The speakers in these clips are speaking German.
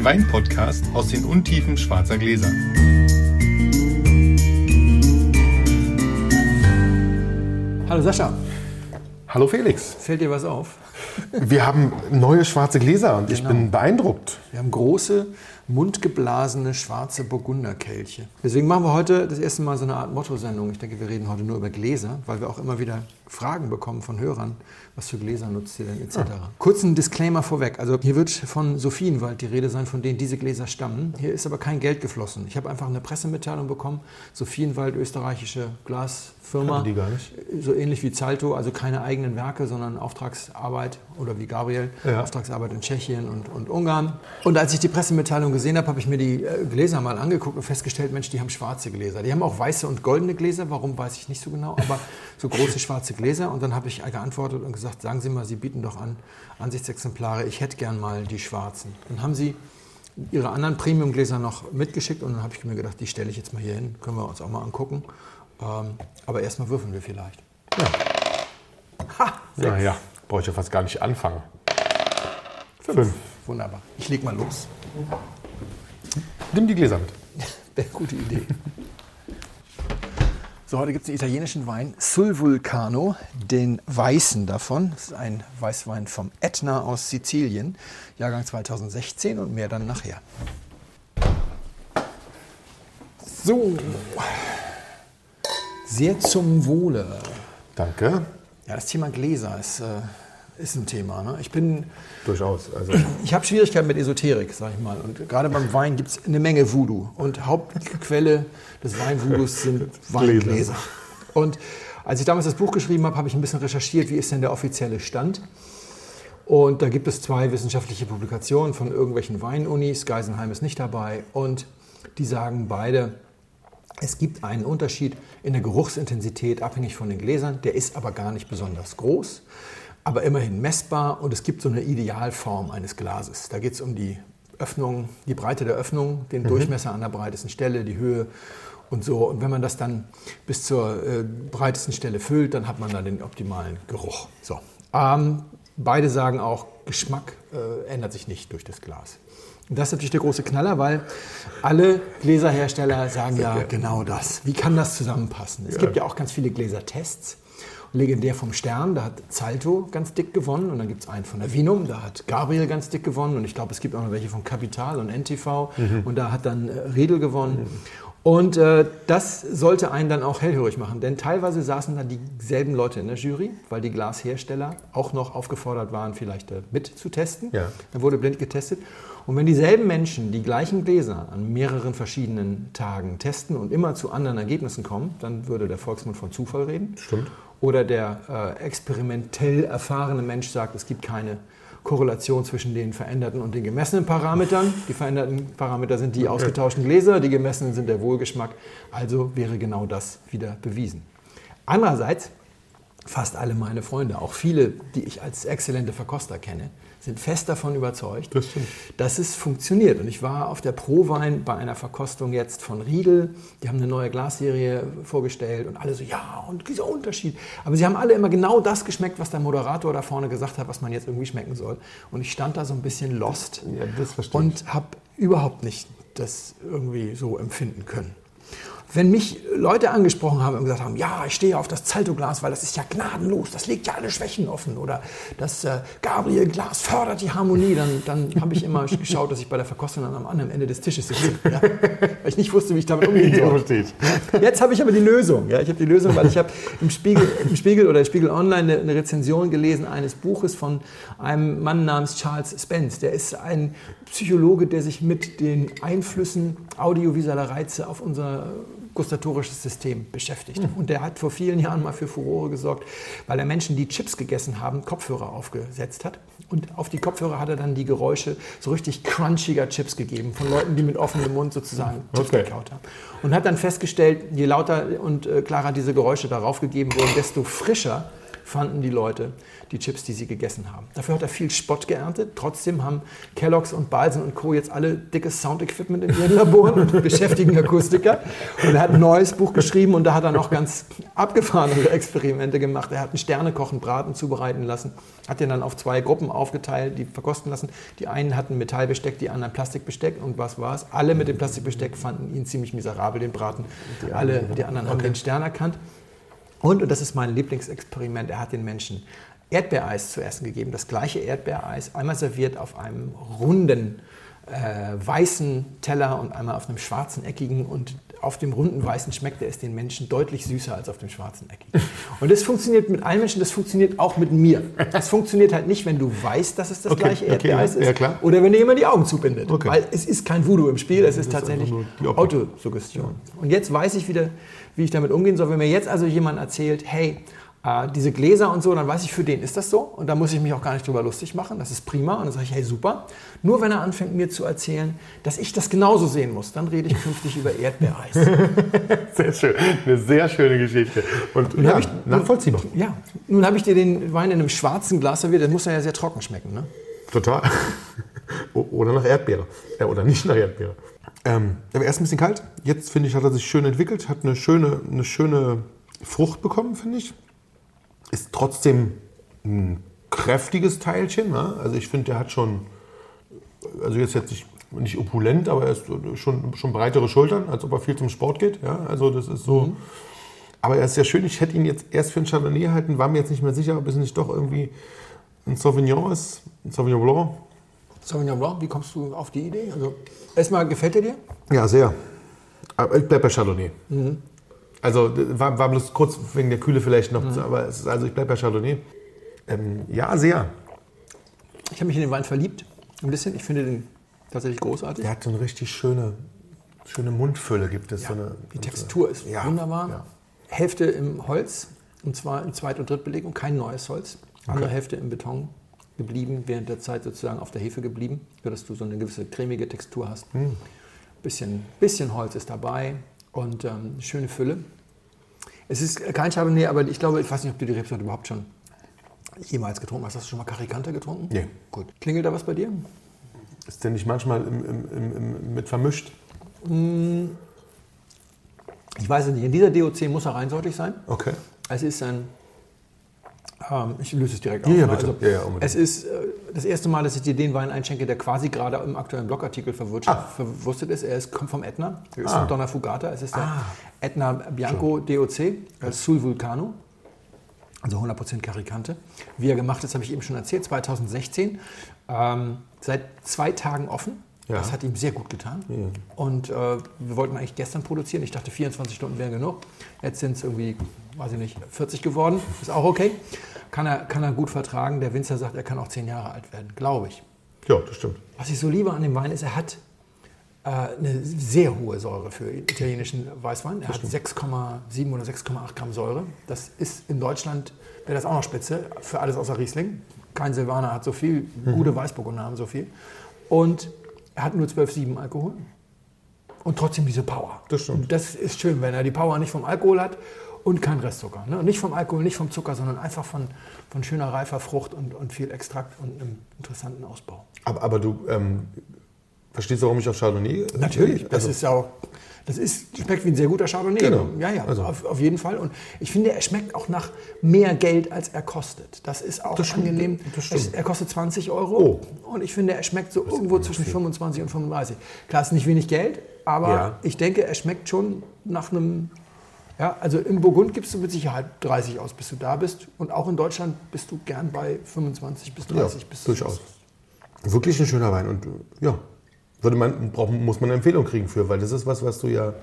den Wein-Podcast aus den Untiefen schwarzer Gläser. Hallo Sascha, Hallo Felix. fällt dir was auf? Wir haben neue schwarze Gläser und ich Genau. bin beeindruckt. Wir haben große, mundgeblasene, schwarze Burgunderkelche. Deswegen machen wir heute das erste Mal so eine Art Motto-Sendung. Ich denke, wir reden heute nur über Gläser, weil wir auch immer wieder Fragen bekommen von Hörern. Was für Gläser nutzt ihr denn, etc. Kurzen Disclaimer vorweg. Also hier wird von Sophienwald die Rede sein, von denen diese Gläser stammen. Hier ist aber kein Geld geflossen. Ich habe einfach eine Pressemitteilung bekommen. Sophienwald, österreichische Glasfirma. Die gar nicht. So ähnlich wie Zalto, also keine eigenen Werke, sondern Auftragsarbeit oder wie Gabriel, Ja. Auftragsarbeit in Tschechien und, und Ungarn. Und als ich die Pressemitteilung gesehen habe, habe ich mir die äh, Gläser mal angeguckt und festgestellt, Mensch, die haben schwarze Gläser. Die haben auch weiße und goldene Gläser, warum weiß ich nicht so genau, aber so große schwarze Gläser. Und dann habe ich geantwortet und gesagt, sagen Sie mal, Sie bieten doch an Ansichtsexemplare, ich hätte gern mal die schwarzen. Dann haben Sie ihre anderen Premium-Gläser noch mitgeschickt und dann habe ich mir gedacht, die stelle ich jetzt mal hier hin, können wir uns auch mal angucken. Ähm, aber erstmal würfeln wir vielleicht. Ha, Ja, ja, brauche ich ja fast gar nicht anfangen. Fünf. Wunderbar. Ich leg mal los. Nimm die Gläser mit. Wäre eine gute Idee. So, heute gibt es einen italienischen Wein, Sul Vulcano, den weißen davon. Das ist ein Weißwein vom Etna aus Sizilien, Jahrgang 2016 und mehr dann nachher. So, sehr zum Wohle. Danke. Ja, das Thema Gläser ist, äh, ist ein Thema. Ne? Ich bin Durchaus. Also, Ich habe Schwierigkeiten mit Esoterik, sag ich mal. Und gerade beim Wein gibt es eine Menge Voodoo. Und Hauptquelle des Weinvoodoos sind Weingläser. Und als ich damals das Buch geschrieben habe, habe ich ein bisschen recherchiert, wie ist denn der offizielle Stand. Und da gibt es zwei wissenschaftliche Publikationen von irgendwelchen Weinunis. Geisenheim ist nicht dabei. Und die sagen beide, es gibt einen Unterschied in der Geruchsintensität, abhängig von den Gläsern. Der ist aber gar nicht besonders groß, aber immerhin messbar. Und es gibt so eine Idealform eines Glases. Da geht es um die Öffnung, die Breite der Öffnung, den Durchmesser an der breitesten Stelle, die Höhe und so. Und wenn man das dann bis zur äh, breitesten Stelle füllt, dann hat man dann den optimalen Geruch. So. Ähm, beide sagen auch, Geschmack äh, ändert sich nicht durch das Glas. Und das ist natürlich der große Knaller, weil alle Gläserhersteller sagen ja genau das. Wie kann das zusammenpassen? Es gibt ja auch ganz viele Gläsertests. Legendär vom Stern, da hat Zalto ganz dick gewonnen und dann gibt es einen von der Vinum, da hat Gabriel ganz dick gewonnen und ich glaube, es gibt auch noch welche von Capital und NTV und da hat dann äh, Riedel gewonnen. Und äh, das sollte einen dann auch hellhörig machen, denn teilweise saßen da dieselben Leute in der Jury, weil die Glashersteller auch noch aufgefordert waren, vielleicht äh, mitzutesten. Ja. Dann wurde blind getestet. Und wenn dieselben Menschen die gleichen Gläser an mehreren verschiedenen Tagen testen und immer zu anderen Ergebnissen kommen, dann würde der Volksmund von Zufall reden. Stimmt. Oder der äh, experimentell erfahrene Mensch sagt, es gibt keine Korrelation zwischen den veränderten und den gemessenen Parametern. Die veränderten Parameter sind die ausgetauschten Gläser, die gemessenen sind der Wohlgeschmack. Also wäre genau das wieder bewiesen. Andererseits, fast alle meine Freunde, auch viele, die ich als exzellente Verkoster kenne, sind fest davon überzeugt, Das dass es funktioniert. Und ich war auf der Prowein bei einer Verkostung jetzt von Riedel. Die haben eine neue Glasserie vorgestellt und alle so, ja, und dieser Unterschied. Aber sie haben alle immer genau das geschmeckt, was der Moderator da vorne gesagt hat, was man jetzt irgendwie schmecken soll. Und ich stand da so ein bisschen lost Ja, und habe überhaupt nicht das irgendwie so empfinden können. Wenn mich Leute angesprochen haben und gesagt haben, ja, ich stehe auf das Zalto-Glas, weil das ist ja gnadenlos, das legt ja alle Schwächen offen oder das äh, Gabriel-Glas fördert die Harmonie, dann, dann habe ich immer geschaut, dass ich bei der Verkostung dann am anderen Ende des Tisches sitze, ja, weil ich nicht wusste, wie ich damit umgehen soll. Jetzt habe ich aber die Lösung. Ja, ich habe die Lösung, weil ich habe im Spiegel, im Spiegel oder Spiegel Online eine, eine Rezension gelesen eines Buches von einem Mann namens Charles Spence. Der ist ein Psychologe, der sich mit den Einflüssen audiovisueller Reize auf unser gustatorisches System beschäftigt. Und der hat vor vielen Jahren mal für Furore gesorgt, weil er Menschen, die Chips gegessen haben, Kopfhörer aufgesetzt hat. Und auf die Kopfhörer hat er dann die Geräusche so richtig crunchiger Chips gegeben, von Leuten, die mit offenem Mund sozusagen Chips Okay. gekaut haben. Und hat dann festgestellt, je lauter und äh, klarer diese Geräusche darauf gegeben wurden, desto frischer fanden die Leute die Chips, die sie gegessen haben. Dafür hat er viel Spott geerntet. Trotzdem haben Kellogg's und Balsen und Co. jetzt alle dickes Soundequipment in ihren Laboren und beschäftigen Akustiker. Und er hat ein neues Buch geschrieben und da hat er noch ganz abgefahrene Experimente gemacht. Er hat einen Sternekochen Braten zubereiten lassen, hat den dann auf zwei Gruppen aufgeteilt, die verkosten lassen. Die einen hatten Metallbesteck, die anderen Plastikbesteck. Und was war es? Alle mit dem Plastikbesteck fanden ihn ziemlich miserabel, den Braten. Die Alle, die anderen haben den Stern erkannt. Und, und das ist mein Lieblingsexperiment, er hat den Menschen Erdbeereis zu essen gegeben. Das gleiche Erdbeereis, einmal serviert auf einem runden äh, weißen Teller und einmal auf einem schwarzen eckigen. Und auf dem runden weißen schmeckte es den Menschen deutlich süßer als auf dem schwarzen eckigen. Und das funktioniert mit allen Menschen, das funktioniert auch mit mir. Das funktioniert halt nicht, wenn du weißt, dass es das Okay, gleiche okay, Erdbeereis ja, ist. ja. Oder wenn dir jemand die Augen zubindet. Okay. Weil es ist kein Voodoo im Spiel, es ist ist tatsächlich. Autosuggestion. Und jetzt weiß ich wieder, wie ich damit umgehen soll. Wenn mir jetzt also jemand erzählt, hey, äh, diese Gläser und so, dann weiß ich, für den ist das so. Und da muss ich mich auch gar nicht drüber lustig machen. Das ist prima. Und dann sage ich, hey, super. Nur wenn er anfängt, mir zu erzählen, dass ich das genauso sehen muss, dann rede ich künftig über Erdbeereis. Sehr schön. Eine sehr schöne Geschichte. Und ja, hab ich- nachvollziehbar. ja, nun habe ich dir den Wein in einem schwarzen Glas serviert. Das muss ja sehr trocken schmecken. Ne? Total. Oder nach Erdbeere. Ja, oder nicht nach Erdbeere. Ähm, aber erst ein bisschen kalt. Jetzt finde ich, hat er sich schön entwickelt, hat eine schöne, eine schöne Frucht bekommen, finde ich. Ist trotzdem ein kräftiges Teilchen. Ne? Also ich finde, der hat schon, also jetzt jetzt nicht, nicht opulent, aber er ist schon, schon breitere Schultern, als ob er viel zum Sport geht. Ja? Also das ist so. Aber er ist sehr schön. Ich hätte ihn jetzt erst für ein Chardonnay halten, war mir jetzt nicht mehr sicher, ob es nicht doch irgendwie ein Sauvignon ist, ein Sauvignon Blanc. Sauvignon Blanc, wie kommst du auf die Idee? Also, erstmal, gefällt er dir? Ja, sehr. Aber ich bleibe bei Chardonnay. Also war, war bloß kurz wegen der Kühle vielleicht noch, aber es ist, also ich bleibe bei Chardonnay. Ähm, ja, sehr. Ich habe mich in den Wein verliebt. Ein bisschen. Ich finde den tatsächlich großartig. Der hat so eine richtig schöne, schöne Mundfülle, gibt es. so eine, Die Textur ist Ja, wunderbar. ja. Hälfte im Holz, und zwar in Zweit- und Drittbelegung, kein neues Holz. Andere Hälfte im Beton geblieben, während der Zeit sozusagen auf der Hefe geblieben, sodass du so eine gewisse cremige Textur hast. Hm. Bisschen, bisschen Holz ist dabei und ähm, eine schöne Fülle. Es ist kein Chardonnay, aber ich glaube, ich weiß nicht, ob du die Rebsorte überhaupt schon jemals getrunken hast. Hast du schon mal Caricante getrunken? Nee. Gut. Klingelt da was bei dir? Ist der nicht manchmal im, im, im, im, mit vermischt? Ich weiß es nicht. In dieser DOC muss er reinsortig sein. Okay. Es ist ein. Ähm, ich löse es direkt auf. ja, ne? bitte. Also, Ja, ja, es ist äh, das erste Mal, dass ich dir den Wein einschenke, der quasi gerade im aktuellen Blogartikel Ah. verwurstet ist. Er ist, kommt vom Etna. Er ist Ah. von Donna Fugata. Es ist der Ah. Etna Bianco DOC, äh, Sul Vulcano. Also 100% Caricante. Wie er gemacht ist, habe ich eben schon erzählt. 2016. Ähm, seit zwei Tagen offen. Ja. Das hat ihm sehr gut getan. Und äh, wir wollten eigentlich gestern produzieren. Ich dachte, 24 Stunden wären genug. Jetzt sind es irgendwie, weiß ich nicht, 40 geworden. Ist auch okay. Kann er, kann er gut vertragen. Der Winzer sagt, er kann auch 10 Jahre alt werden, glaube ich. Ja, das stimmt. Was ich so liebe an dem Wein ist, er hat äh, eine sehr hohe Säure für italienischen Weißwein. Er hat 6,7 oder 6,8 Gramm Säure. Das ist in Deutschland, wäre das auch noch spitze, für alles außer Riesling. Kein Silvaner hat so viel, gute Weißburgunder haben so viel. Und er hat nur 12,7 Alkohol. Und trotzdem diese Power. Das stimmt. Und das ist schön, wenn er die Power nicht vom Alkohol hat und kein Restzucker. Ne? Nicht vom Alkohol, nicht vom Zucker, sondern einfach von, von schöner reifer Frucht und, und viel Extrakt und einem interessanten Ausbau. Aber, aber du ähm, verstehst warum ich auf Chardonnay? Natürlich, das Also, ist ja auch, das ist, schmeckt wie ein sehr guter Chardonnay. Genau. Ja, ja, Also- auf, auf jeden Fall. Und ich finde, er schmeckt auch nach mehr Geld, als er kostet. Das ist auch Das angenehm. stimmt. Er kostet 20 Euro Oh. und ich finde, er schmeckt so irgendwo zwischen 25 und 35. Klar, ist nicht wenig Geld, aber Ja. ich denke, er schmeckt schon nach einem, ja, also im Burgund gibst du mit Sicherheit 30 aus, bis du da bist. Und auch in Deutschland bist du gern bei 25 bis 30. ja, bis durchaus. Wirklich ein schöner Wein. Und ja, würde man, brauchen, muss man eine Empfehlung kriegen für, weil das ist was, was du ja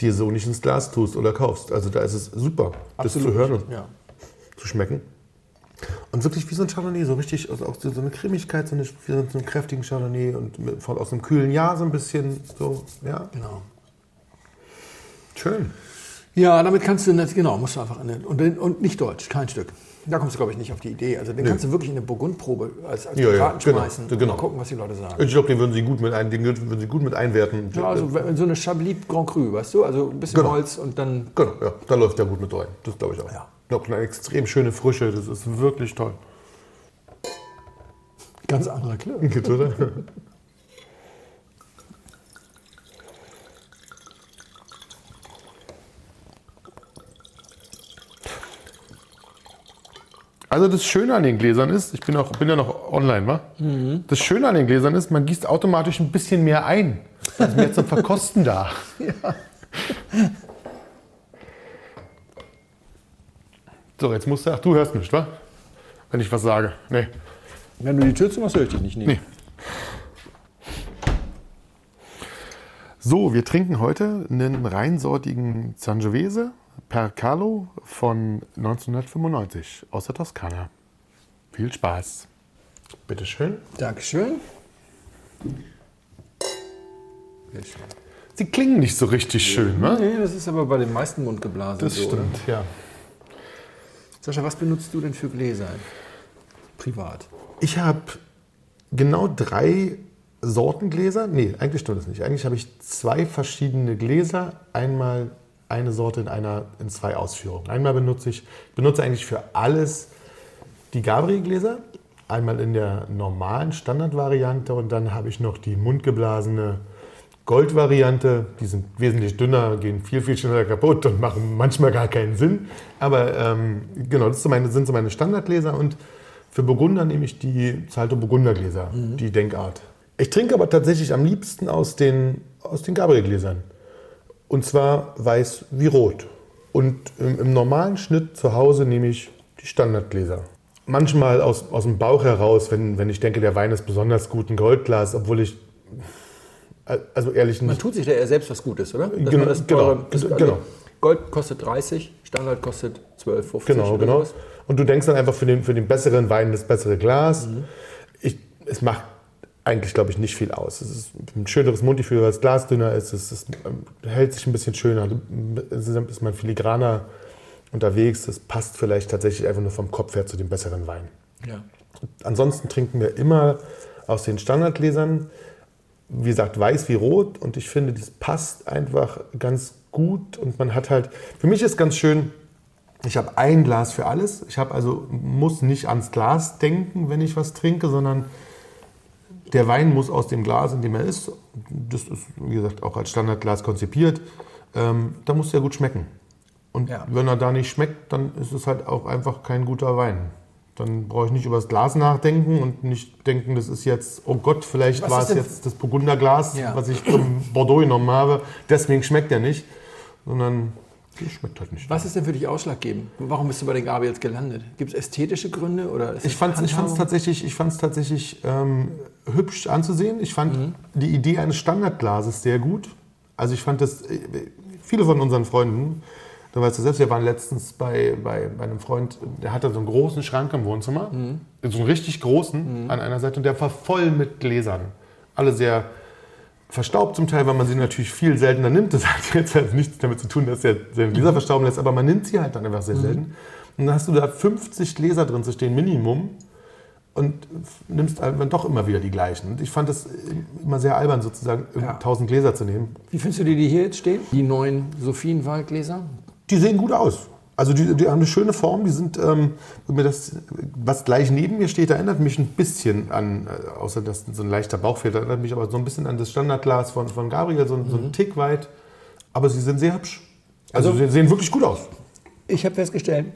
dir so nicht ins Glas tust oder kaufst. Also da ist es super, das zu hören und Ja. zu schmecken. Und wirklich wie so ein Chardonnay, so richtig, also auch so eine Cremigkeit, so, eine, so einen kräftigen Chardonnay und mit, von, aus einem kühlen Jahr so ein bisschen, so, ja, Genau. schön. Ja, damit kannst du nicht, genau, musst du einfach in den, und, und nicht Deutsch, kein Stück. Da kommst du, glaube ich, nicht auf die Idee. Also den kannst du wirklich in eine Burgundprobe als, als Ja, ja, genau, schmeißen genau. und gucken, was die Leute sagen. Ich glaube, den würden sie gut mit, ein, den würden sie gut mit einwerten. Ja, also so eine Chablis Grand Cru, weißt du? Also ein bisschen Genau. Holz und dann. Genau, ja, da läuft der gut mit rein. Das glaube ich auch. Ja. Noch eine extrem schöne Frische, das ist wirklich toll. Ganz anderer Klirr. Gibt's, oder? Also das Schöne an den Gläsern ist, ich bin, auch, bin ja noch online, wa? Das Schöne an den Gläsern ist, man gießt automatisch ein bisschen mehr ein. Also mehr zum Verkosten da. So, jetzt musst du, ach du hörst mich, wa? Wenn ich was sage. Nee. Wenn du die Tür zumachst, höre ich dich nicht. Nee. Nee. So, wir trinken heute einen reinsortigen Sangiovese Percalo von 1995 aus der Toskana. Viel Spaß. Bitteschön. Dankeschön. Sie klingen nicht so richtig schön, ne? Nee, das ist aber bei den meisten Mundgeblasen Das so. oder? stimmt, ja. Sascha, was benutzt du denn für Gläser? Privat. Ich habe genau drei Sorten Gläser. Nee, eigentlich stimmt das nicht. Eigentlich habe ich zwei verschiedene Gläser. Einmal eine Sorte in, einer, in zwei Ausführungen. Einmal benutze ich benutze eigentlich für alles die Gabriel-Gläser. Einmal in der normalen Standardvariante und dann habe ich noch die mundgeblasene Goldvariante. Die sind wesentlich dünner, gehen viel, viel schneller kaputt und machen manchmal gar keinen Sinn. Aber ähm, genau, das sind so meine, Standardgläser und für Burgunder nehme ich die Salto Burgundergläser, die Denkart. Ich trinke aber tatsächlich am liebsten aus den, aus den Gabriel-Gläsern. Und zwar weiß wie rot. Und im, im normalen Schnitt zu Hause nehme ich die Standardgläser. Manchmal aus, aus dem Bauch heraus, wenn, wenn ich denke, der Wein ist besonders gut, ein Goldglas, obwohl ich, äh, also ehrlich Man nicht. tut sich da eher selbst was Gutes, oder? Dass Genau, man das genau, teure- das, also genau. Gold kostet 30, Standard kostet 12, 15. Genau, genau. sowas. Und du denkst dann einfach für den, für den besseren Wein das bessere Glas. Mhm. Ich, es macht eigentlich, glaube ich, nicht viel aus. Es ist ein schöneres Mundgefühl, weil das Glas dünner ist. Es ist, ähm, hält sich ein bisschen schöner. Es ist man filigraner unterwegs. Es passt vielleicht tatsächlich einfach nur vom Kopf her zu dem besseren Wein. Ja. Ansonsten trinken wir immer aus den Standardgläsern. Wie gesagt, weiß wie rot. Und ich finde, das passt einfach ganz gut. Und man hat halt, für mich ist ganz schön, ich habe ein Glas für alles. Ich habe also, muss nicht ans Glas denken, wenn ich was trinke, sondern der Wein muss aus dem Glas, in dem er ist, das ist, wie gesagt, auch als Standardglas konzipiert, ähm, da muss er gut schmecken. Und Ja. wenn er da nicht schmeckt, dann ist es halt auch einfach kein guter Wein. Dann brauche ich nicht über das Glas nachdenken und nicht denken, das ist jetzt, oh Gott, vielleicht Was war es jetzt das Burgunderglas, Ja. was ich vom Bordeaux genommen habe. Deswegen schmeckt er nicht, sondern das schmeckt halt nicht. Was ist denn für dich ausschlaggebend? Warum bist du bei den Gabriels gelandet? Gibt es ästhetische Gründe? Oder Ich fand es ich fand's tatsächlich, ich fand's tatsächlich ähm, hübsch anzusehen. Ich fand Mhm. die Idee eines Standardglases sehr gut. Also ich fand das, äh, viele von unseren Freunden, da weißt du selbst, wir waren letztens bei, bei, bei einem Freund, der hatte so einen großen Schrank im Wohnzimmer, Mhm. so einen richtig großen an einer Seite und der war voll mit Gläsern. Alle sehr verstaubt zum Teil, weil man sie natürlich viel seltener nimmt. Das hat jetzt halt nichts damit zu tun, dass er seine Gläser verstauben lässt, aber man nimmt sie halt dann einfach sehr selten. Und dann hast du da 50 Gläser drin zu stehen, Minimum, und nimmst halt dann doch immer wieder die gleichen. Und ich fand das immer sehr albern, sozusagen Ja. 1000 Gläser zu nehmen. Wie findest du die, die hier jetzt stehen? Die neuen Sophienwaldgläser? Die sehen gut aus. Also die, die haben eine schöne Form. Die sind, ähm, mir das, was gleich neben mir steht, erinnert mich ein bisschen an, äh, außer dass so ein leichter Bauchfehler, erinnert mich aber so ein bisschen an das Standardglas von, von Gabriel, so, ein- so einen Tick weit. Aber sie sind sehr hübsch. Also, Also- sie sehen wirklich gut aus. Ich habe festgestellt,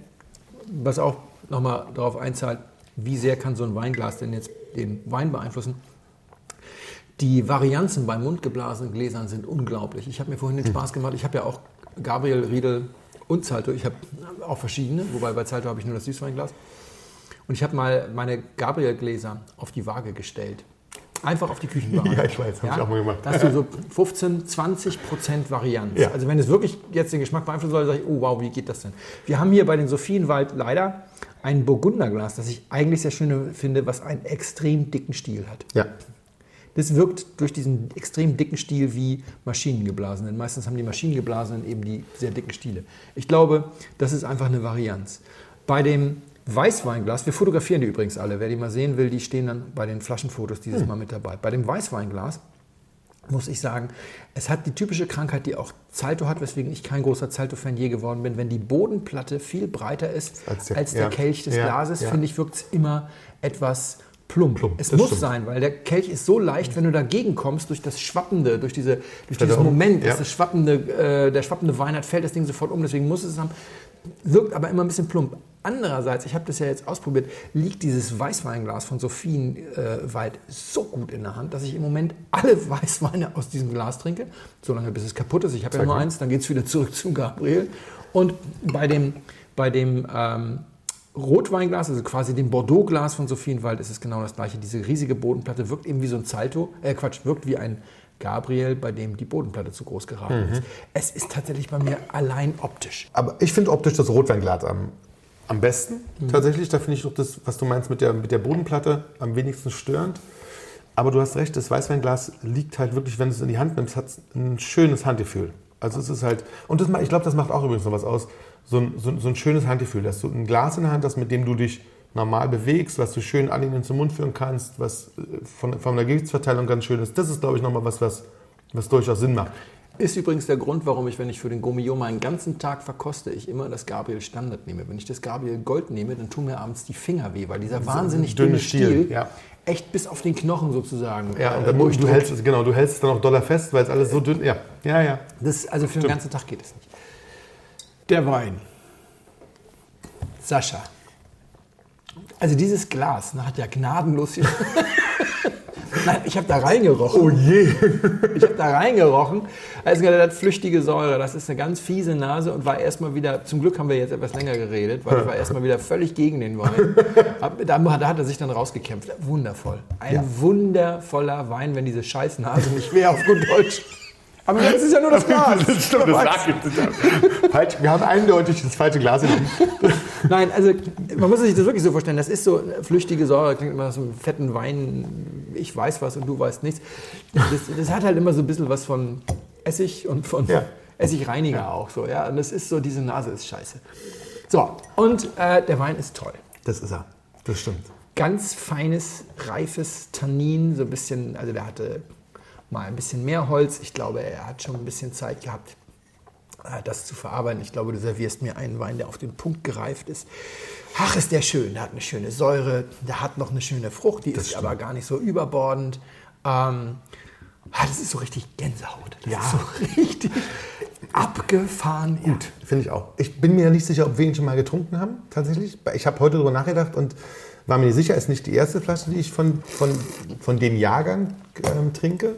was auch nochmal darauf einzahlt, wie sehr kann so ein Weinglas denn jetzt den Wein beeinflussen. Die Varianzen bei mundgeblasenen Gläsern sind unglaublich. Ich habe mir vorhin den Spaß gemacht. Ich habe ja auch Gabriel, Riedel und Zalto. Ich habe auch verschiedene, wobei bei Zalto habe ich nur das Süßweinglas. Und ich habe mal meine Gabriel-Gläser auf die Waage gestellt. Einfach auf die Küchenwaage. Ja, ich weiß, habe ich auch mal gemacht. Da hast du so 15, 20 Prozent Varianz. Ja. Also wenn es wirklich jetzt den Geschmack beeinflussen soll, sage ich, oh wow, wie geht das denn? Wir haben hier bei den Sophienwald leider ein Burgunderglas, das ich eigentlich sehr schön finde, was einen extrem dicken Stiel hat. Ja. Das wirkt durch diesen extrem dicken Stiel wie Maschinengeblasenen. Meistens haben die Maschinengeblasenen eben die sehr dicken Stiele. Ich glaube, das ist einfach eine Varianz. Bei dem Weißweinglas, wir fotografieren die übrigens alle, wer die mal sehen will, die stehen dann bei den Flaschenfotos dieses hm. Mal mit dabei. Bei dem Weißweinglas muss ich sagen, es hat die typische Krankheit, die auch Zalto hat, weswegen ich kein großer Zalto-Fan je geworden bin. Wenn die Bodenplatte viel breiter ist als der, als der ja. Kelch des ja, Glases, ja. finde ich, wirkt es immer etwas plump. plump es muss stimmt. sein, weil der Kelch ist so leicht, wenn du dagegen kommst, durch das Schwappende, durch, diese, durch dieses Moment, dass das schwappende, äh, der schwappende Wein hat, fällt das Ding sofort um. Deswegen muss es haben. Wirkt aber immer ein bisschen plump. Andererseits, ich habe das ja jetzt ausprobiert, liegt dieses Weißweinglas von Sophien äh, so gut in der Hand, dass ich im Moment alle Weißweine aus diesem Glas trinke, solange bis es kaputt ist. Ich habe ja nur eins, dann geht es wieder zurück zum Gabriel. Und bei dem, bei dem ähm, Rotweinglas, also quasi dem Bordeaux-Glas von Sophienwald, ist es genau das gleiche. Diese riesige Bodenplatte wirkt eben wie so ein Salto, äh Quatsch, wirkt wie ein Gabriel, bei dem die Bodenplatte zu groß geraten mhm. ist. Es ist tatsächlich bei mir allein optisch. Aber ich finde optisch das Rotweinglas am am besten mhm. tatsächlich. Da finde ich doch das, was du meinst mit der, mit der Bodenplatte, am wenigsten störend. Aber du hast recht, das Weißweinglas liegt halt wirklich, wenn du es in die Hand nimmst, hat es ein schönes Handgefühl. Also es ist halt, und das, ich glaube, das macht auch übrigens noch was aus, so ein, so, so ein schönes Handgefühl, dass du ein Glas in der Hand hast, mit dem du dich normal bewegst, was du schön an ihnen zum Mund führen kannst, was äh, von, von der Gewichtsverteilung ganz schön ist. Das ist, glaube ich, nochmal was, was, was durchaus Sinn macht. Ist übrigens der Grund, warum ich, wenn ich für den Gomillon meinen ganzen Tag verkoste, ich immer das Gabriel Standard nehme. Wenn ich das Gabriel Gold nehme, dann tun mir abends die Finger weh, weil dieser wahnsinnig dünne, dünne Stiel, Stiel ja. Echt bis auf den Knochen sozusagen. Ja, äh, und du hältst, genau, du hältst es dann auch doller fest, weil es alles so dünn Ja, ja, ja. Das, also für Stimmt. den ganzen Tag geht es nicht. Der Wein. Sascha. Also dieses Glas ne, hat ja gnadenlos hier. Nein, ich habe da reingerochen. Oh je. ich habe da reingerochen. Also das hat flüchtige Säure. Das ist eine ganz fiese Nase und war erstmal wieder, zum Glück haben wir jetzt etwas länger geredet, weil ich war erstmal wieder völlig gegen den Wein. Da, da hat er sich dann rausgekämpft. Wundervoll. Ein ja. wundervoller Wein, wenn diese Scheißnase nicht wäre auf gut Deutsch. Aber jetzt ist ja nur das Glas. das stimmt, das sag ich. Falsch, wir haben eindeutig das falsche Glas in Nein, also man muss sich das wirklich so vorstellen. Das ist so flüchtige Säure, klingt immer so einen fetten Wein. Ich weiß was und du weißt nichts. Das, das hat halt immer so ein bisschen was von Essig und von ja. Essigreiniger ja. auch so. Ja? Und das ist so, diese Nase ist scheiße. So, und äh, der Wein ist toll. Das ist er. Das stimmt. Ganz feines, reifes Tannin, so ein bisschen, also der hatte mal ein bisschen mehr Holz. Ich glaube, er hat schon ein bisschen Zeit gehabt, äh, das zu verarbeiten. Ich glaube, du servierst mir einen Wein, der auf den Punkt gereift ist. Ach, ist der schön. Der hat eine schöne Säure, der hat noch eine schöne Frucht, die das ist stimmt. aber gar nicht so überbordend. Ähm, ah, das ist so richtig Gänsehaut. Das ja. ist so richtig abgefahren gut. Ja. Finde ich auch. Ich bin mir nicht sicher, ob wir ihn schon mal getrunken haben, tatsächlich. Ich habe heute darüber nachgedacht und war mir nicht sicher. Es ist nicht die erste Flasche, die ich von, von, von dem Jahrgang ähm, trinke.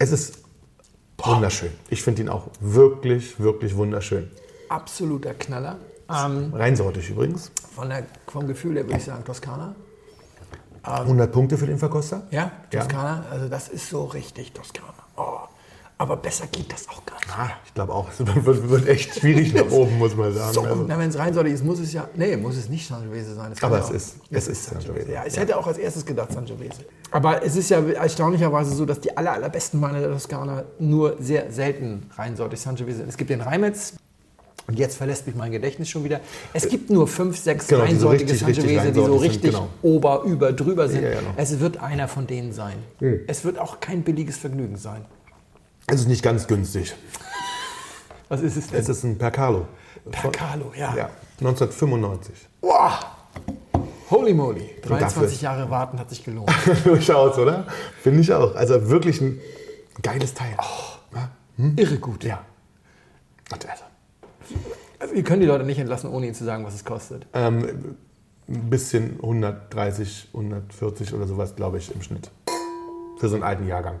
Es ist wunderschön. Ich finde ihn auch wirklich, wirklich wunderschön. Absoluter Knaller. Ähm, Reinsortig übrigens. Von der, vom Gefühl her würde ich sagen Toskana. Ähm, 100 Punkte für den Verkoster? Ja, Toskana. Ja. Also das ist so richtig Toskana. Oh. Aber besser geht das auch gar nicht. Ah, ich glaube auch. Es wird, wird, echt schwierig nach oben, muss man sagen. So, also. Wenn es reinsortig ist, muss es ja. Nee, muss es nicht Sangiovese sein. Aber es, auch, ist, es ist Sangiovese. Ja, ich ja. hätte auch als erstes gedacht Sangiovese. Aber es ist ja erstaunlicherweise so, dass die aller, allerbesten Weine der Toskana nur sehr selten reinsortig Sangiovese sind. Es gibt den Reimetz, und jetzt verlässt mich mein Gedächtnis schon wieder. Es gibt nur fünf, sechs genau, reinsortige so Sangiovese, die so richtig sind, genau. ober, über, drüber sind. Ja, ja, genau. Es wird einer von denen sein. Mhm. Es wird auch kein billiges Vergnügen sein. Es ist nicht ganz günstig. Was ist es denn? Es ist ein Percalo. Percalo, ja. ja 1995. Wow. Holy moly. 23 Jahre warten hat sich gelohnt. Durchaus, oder? Finde ich auch. Also wirklich ein geiles Teil. Oh, hm? Irre gut. Ja. Also. also, wir können die Leute nicht entlassen, ohne ihnen zu sagen, was es kostet. Ähm, ein bisschen 130, 140 oder sowas, glaube ich, im Schnitt. Für so einen alten Jahrgang